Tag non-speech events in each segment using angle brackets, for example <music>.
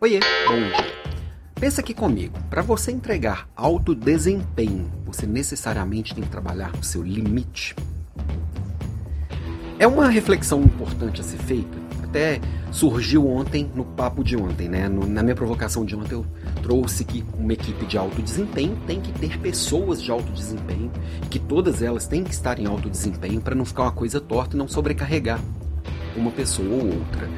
Oiê, bom. Pensa aqui comigo, para você entregar alto desempenho, você necessariamente tem que trabalhar no seu limite. É uma reflexão importante a ser feita. Até surgiu ontem no papo de ontem, né? No, na minha provocação de ontem eu trouxe que uma equipe de alto desempenho tem que ter pessoas de alto desempenho, que todas elas têm que estar em alto desempenho para não ficar uma coisa torta e não sobrecarregar uma pessoa ou outra.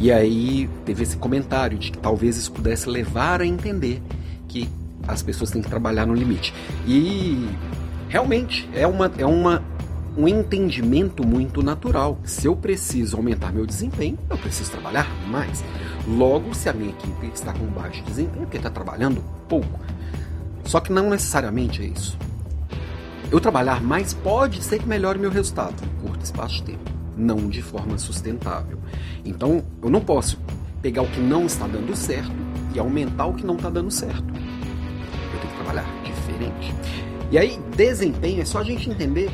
E aí teve esse comentário de que talvez isso pudesse levar a entender que as pessoas têm que trabalhar no limite. E realmente é uma, é uma um entendimento muito natural. Se eu preciso aumentar meu desempenho, eu preciso trabalhar mais. Logo, se a minha equipe está com baixo desempenho, porque está trabalhando pouco. Só que não necessariamente é isso. Eu trabalhar mais pode ser que melhore meu resultado em curto espaço de tempo não de forma sustentável. Então, eu não posso pegar o que não está dando certo e aumentar o que não está dando certo. Eu tenho que trabalhar diferente. E aí, desempenho é só a gente entender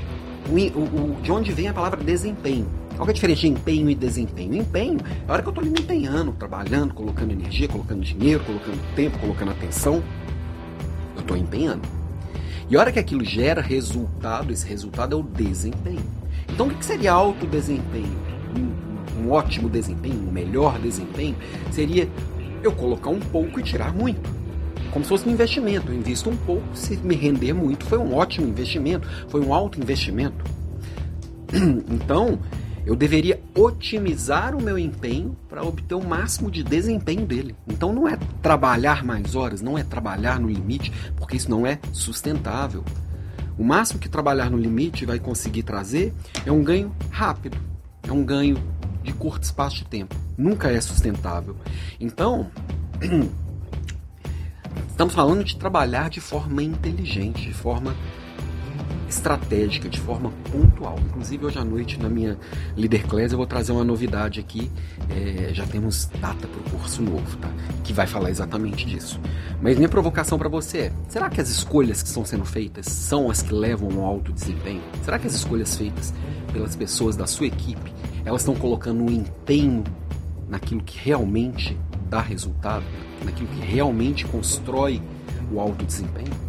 o, o, o, de onde vem a palavra desempenho. Qual é a diferença de empenho e desempenho? Empenho é a hora que eu estou me empenhando, trabalhando, colocando energia, colocando dinheiro, colocando tempo, colocando atenção. Eu estou empenhando. E a hora que aquilo gera resultado, esse resultado é o desempenho. Então, o que seria alto desempenho? Um, um ótimo desempenho, um melhor desempenho? Seria eu colocar um pouco e tirar muito. Como se fosse um investimento. Eu invisto um pouco, se me render muito, foi um ótimo investimento, foi um alto investimento. <clears throat> Então, eu deveria otimizar o meu empenho para obter o máximo de desempenho dele. Então não é trabalhar mais horas, não é trabalhar no limite, porque isso não é sustentável. O máximo que trabalhar no limite vai conseguir trazer é um ganho rápido, é um ganho de curto espaço de tempo. Nunca é sustentável. Então, <clears throat> estamos falando de trabalhar de forma inteligente, de forma estratégica, de forma pontual. Inclusive, hoje à noite, na minha Leader Class, eu vou trazer uma novidade aqui. É, já temos data para o curso novo, tá? Que vai falar exatamente disso. Mas minha provocação para você é: será que as escolhas que estão sendo feitas são as que levam ao alto desempenho? Será que as escolhas feitas pelas pessoas da sua equipe elas estão colocando um empenho naquilo que realmente dá resultado, naquilo que realmente constrói o alto desempenho?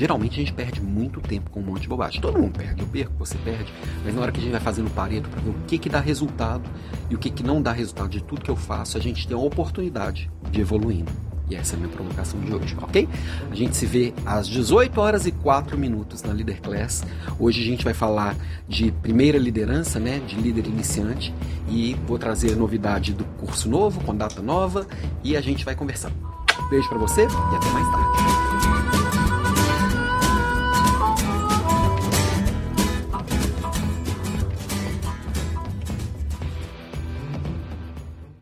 Geralmente a gente perde muito tempo com um monte de bobagem. Todo mundo perde, eu perco, você perde. Mas na hora que a gente vai fazendo pareto para ver o que, que dá resultado e o que, que não dá resultado de tudo que eu faço, a gente tem a oportunidade de evoluindo. E essa é a minha provocação de hoje, ok? A gente se vê às 18 horas e 4 minutos na Leader Class. Hoje a gente vai falar de primeira liderança, né? De líder iniciante. E vou trazer novidade do curso novo, com data nova. E a gente vai conversar. Beijo para você e até mais tarde.